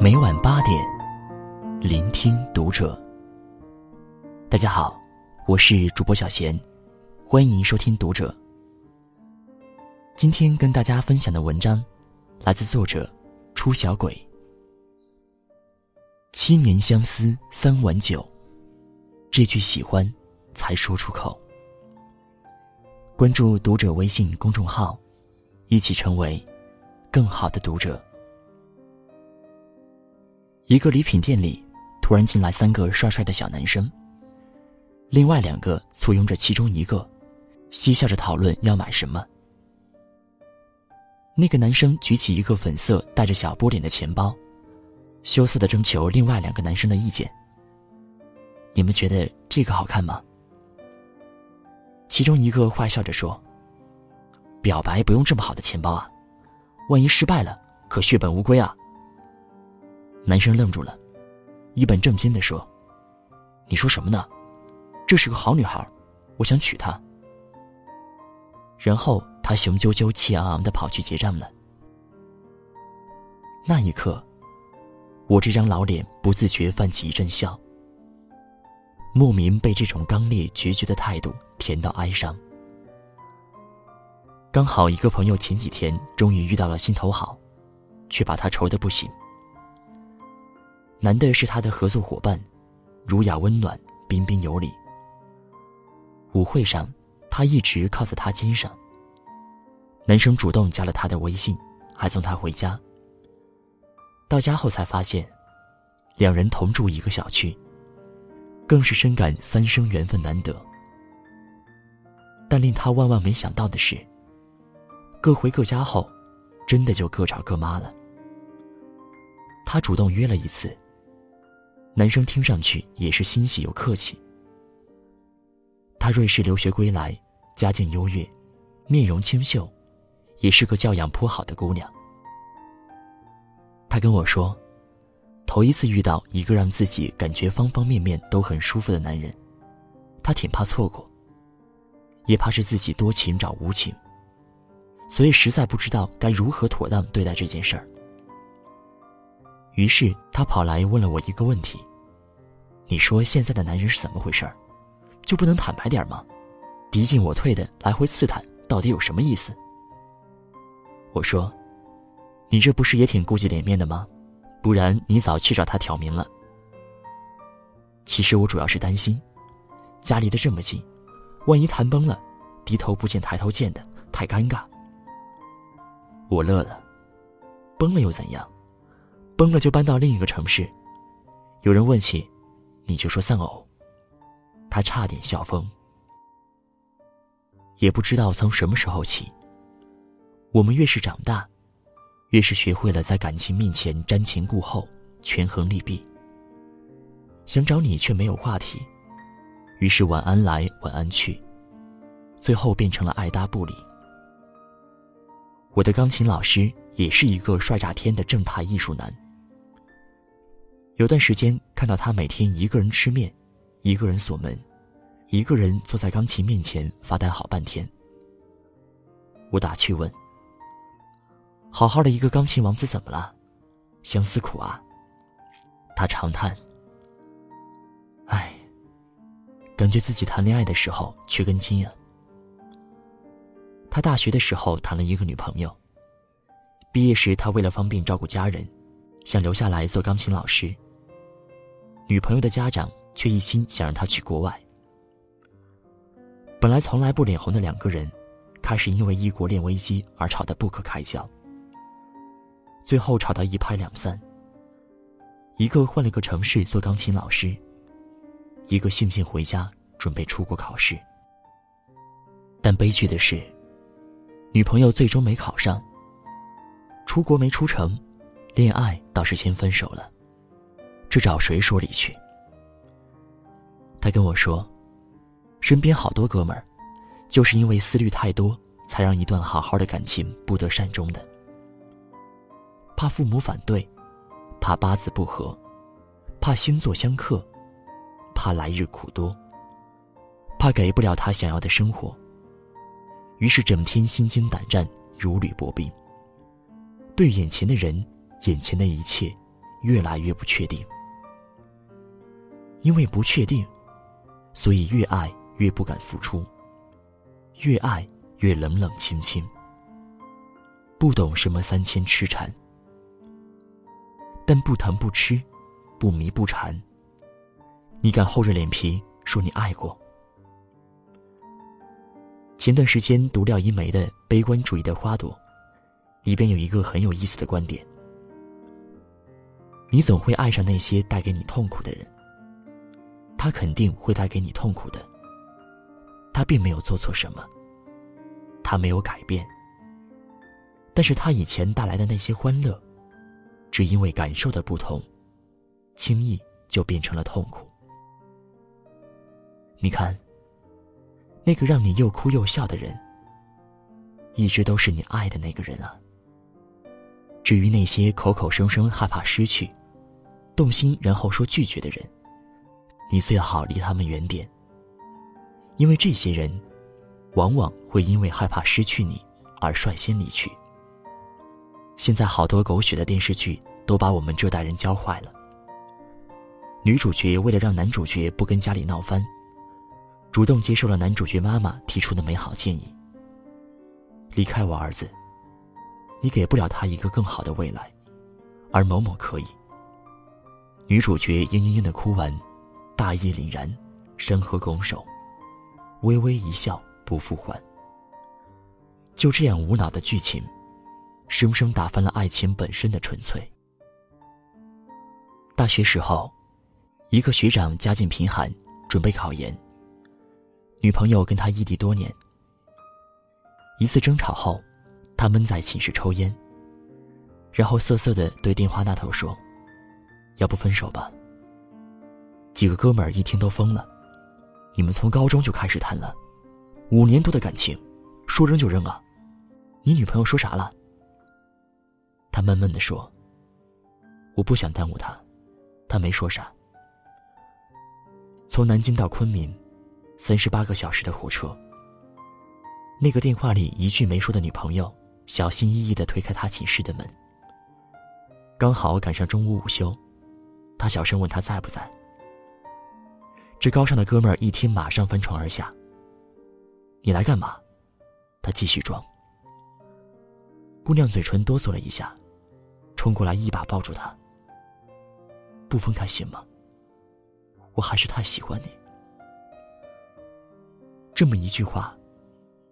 每晚八点，聆听读者。大家好，我是主播小贤，欢迎收听读者。今天跟大家分享的文章，来自作者出小鬼。七年相思三碗酒，这句喜欢才说出口。关注读者微信公众号，一起成为更好的读者。一个礼品店里，突然进来三个帅帅的小男生。另外两个簇拥着其中一个，嬉笑着讨论要买什么。那个男生举起一个粉色带着小波点的钱包，羞涩的征求另外两个男生的意见。你们觉得这个好看吗？其中一个坏笑着说：“表白不用这么好的钱包啊，万一失败了，可血本无归啊。”男生愣住了，一本正经的说：“你说什么呢？这是个好女孩，我想娶她。”然后他雄赳赳、气昂昂的跑去结账了。那一刻，我这张老脸不自觉泛起一阵笑，莫名被这种刚烈决绝的态度甜到哀伤。刚好一个朋友前几天终于遇到了心头好，却把他愁得不行。男的是他的合作伙伴，儒雅温暖，彬彬有礼。舞会上，他一直靠在他肩上。男生主动加了他的微信，还送他回家。到家后才发现，两人同住一个小区，更是深感三生缘分难得。但令他万万没想到的是，各回各家后，真的就各找各妈了。他主动约了一次。男生听上去也是欣喜又客气。他瑞士留学归来，家境优越，面容清秀，也是个教养颇好的姑娘。他跟我说，头一次遇到一个让自己感觉方方面面都很舒服的男人，他挺怕错过，也怕是自己多情找无情，所以实在不知道该如何妥当对待这件事儿。于是他跑来问了我一个问题。你说现在的男人是怎么回事儿？就不能坦白点吗？敌进我退的来回刺探，到底有什么意思？我说，你这不是也挺顾及脸面的吗？不然你早去找他挑明了。其实我主要是担心，家离得这么近，万一谈崩了，低头不见抬头见的，太尴尬。我乐了，崩了又怎样？崩了就搬到另一个城市。有人问起。你就说丧偶，他差点笑疯。也不知道从什么时候起，我们越是长大，越是学会了在感情面前瞻前顾后、权衡利弊。想找你却没有话题，于是晚安来晚安去，最后变成了爱搭不理。我的钢琴老师也是一个帅炸天的正派艺术男。有段时间看到他每天一个人吃面，一个人锁门，一个人坐在钢琴面前发呆好半天。我打趣问：“好好的一个钢琴王子怎么了？相思苦啊？”他长叹：“唉，感觉自己谈恋爱的时候缺根筋啊。”他大学的时候谈了一个女朋友，毕业时他为了方便照顾家人，想留下来做钢琴老师。女朋友的家长却一心想让他去国外。本来从来不脸红的两个人，开始因为异国恋危机而吵得不可开交。最后吵到一拍两散。一个换了个城市做钢琴老师，一个悻悻回家准备出国考试。但悲剧的是，女朋友最终没考上。出国没出成，恋爱倒是先分手了。这找谁说理去？他跟我说，身边好多哥们儿，就是因为思虑太多，才让一段好好的感情不得善终的。怕父母反对，怕八字不合，怕星座相克，怕来日苦多，怕给不了他想要的生活。于是整天心惊胆战，如履薄冰。对眼前的人，眼前的一切。越来越不确定。因为不确定，所以越爱越不敢付出，越爱越冷冷清清，不懂什么三千痴缠。但不疼不吃，不迷不缠。你敢厚着脸皮说你爱过？前段时间读廖一梅的《悲观主义的花朵》，里边有一个很有意思的观点：你总会爱上那些带给你痛苦的人。他肯定会带给你痛苦的。他并没有做错什么。他没有改变。但是他以前带来的那些欢乐。只因为感受的不同，轻易就变成了痛苦。你看，那个让你又哭又笑的人，一直都是你爱的那个人啊。至于那些口口声声害怕失去、动心然后说拒绝的人，你最好离他们远点。因为这些人，往往会因为害怕失去你而率先离去。现在好多狗血的电视剧都把我们这代人教坏了。女主角为了让男主角不跟家里闹翻，主动接受了男主角妈妈提出的美好建议：离开我儿子，你给不了他一个更好的未来，而某某可以。女主角嘤嘤嘤的哭完，大义凛然，山河拱手，微微一笑，不复还。就这样无脑的剧情。生生打翻了爱情本身的纯粹。大学时候，一个学长家境贫寒，准备考研。女朋友跟他异地多年。一次争吵后，他闷在寝室抽烟，然后涩涩的对电话那头说：“要不分手吧。”几个哥们儿一听都疯了：“你们从高中就开始谈了，五年多的感情，说扔就扔啊？你女朋友说啥了？”他闷闷地说：“我不想耽误他。”他没说啥。从南京到昆明，三十八个小时的火车。那个电话里一句没说的女朋友，小心翼翼地推开他寝室的门。刚好赶上中午午休，他小声问他在不在。这高尚的哥们儿一听，马上翻床而下。你来干嘛？他继续装。姑娘嘴唇哆嗦了一下。冲过来，一把抱住他。不分开行吗？我还是太喜欢你。这么一句话，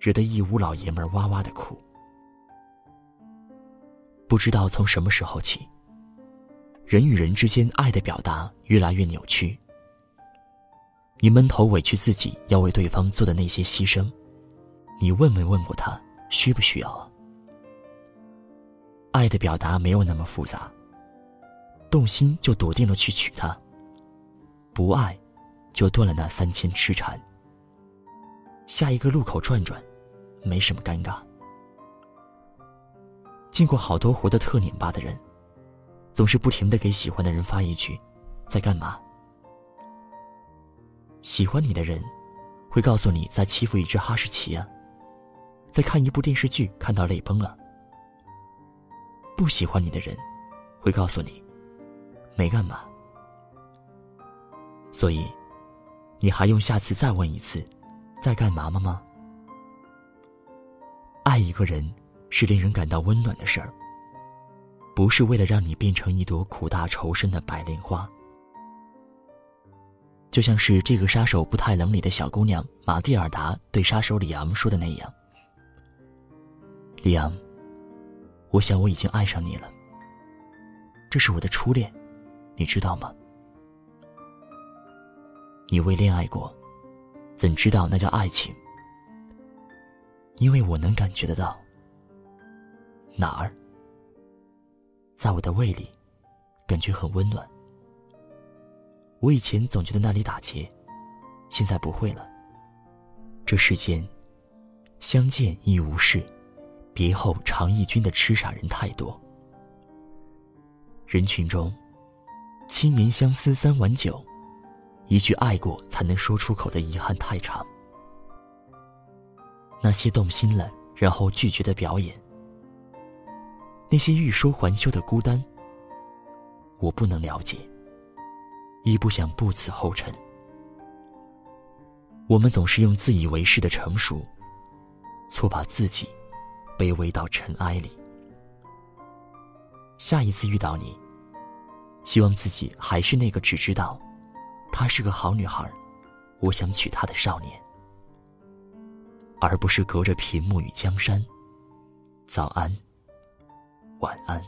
惹得一屋老爷们儿哇哇的哭。不知道从什么时候起，人与人之间爱的表达越来越扭曲。你闷头委屈自己要为对方做的那些牺牲，你问没问过他需不需要啊？爱的表达没有那么复杂。动心就笃定了去娶她，不爱，就断了那三千痴缠。下一个路口转转，没什么尴尬。见过好多活得特拧巴的人，总是不停的给喜欢的人发一句：“在干嘛？”喜欢你的人，会告诉你在欺负一只哈士奇啊，在看一部电视剧看到泪崩了。不喜欢你的人，会告诉你，没干嘛。所以，你还用下次再问一次，在干嘛吗？吗？爱一个人是令人感到温暖的事儿，不是为了让你变成一朵苦大仇深的白莲花。就像是这个杀手不太冷里的小姑娘玛蒂尔达对杀手里昂说的那样：“里昂。”我想我已经爱上你了。这是我的初恋，你知道吗？你未恋爱过，怎知道那叫爱情？因为我能感觉得到。哪儿？在我的胃里，感觉很温暖。我以前总觉得那里打结，现在不会了。这世间，相见亦无事。别后常忆君的痴傻人太多，人群中，七年相思三碗酒，一句爱过才能说出口的遗憾太长。那些动心了然后拒绝的表演，那些欲说还休的孤单，我不能了解，亦不想步此后尘。我们总是用自以为是的成熟，错把自己卑微到尘埃里。下一次遇到你，希望自己还是那个只知道她是个好女孩，我想娶她的少年，而不是隔着屏幕与江山。早安，晚安。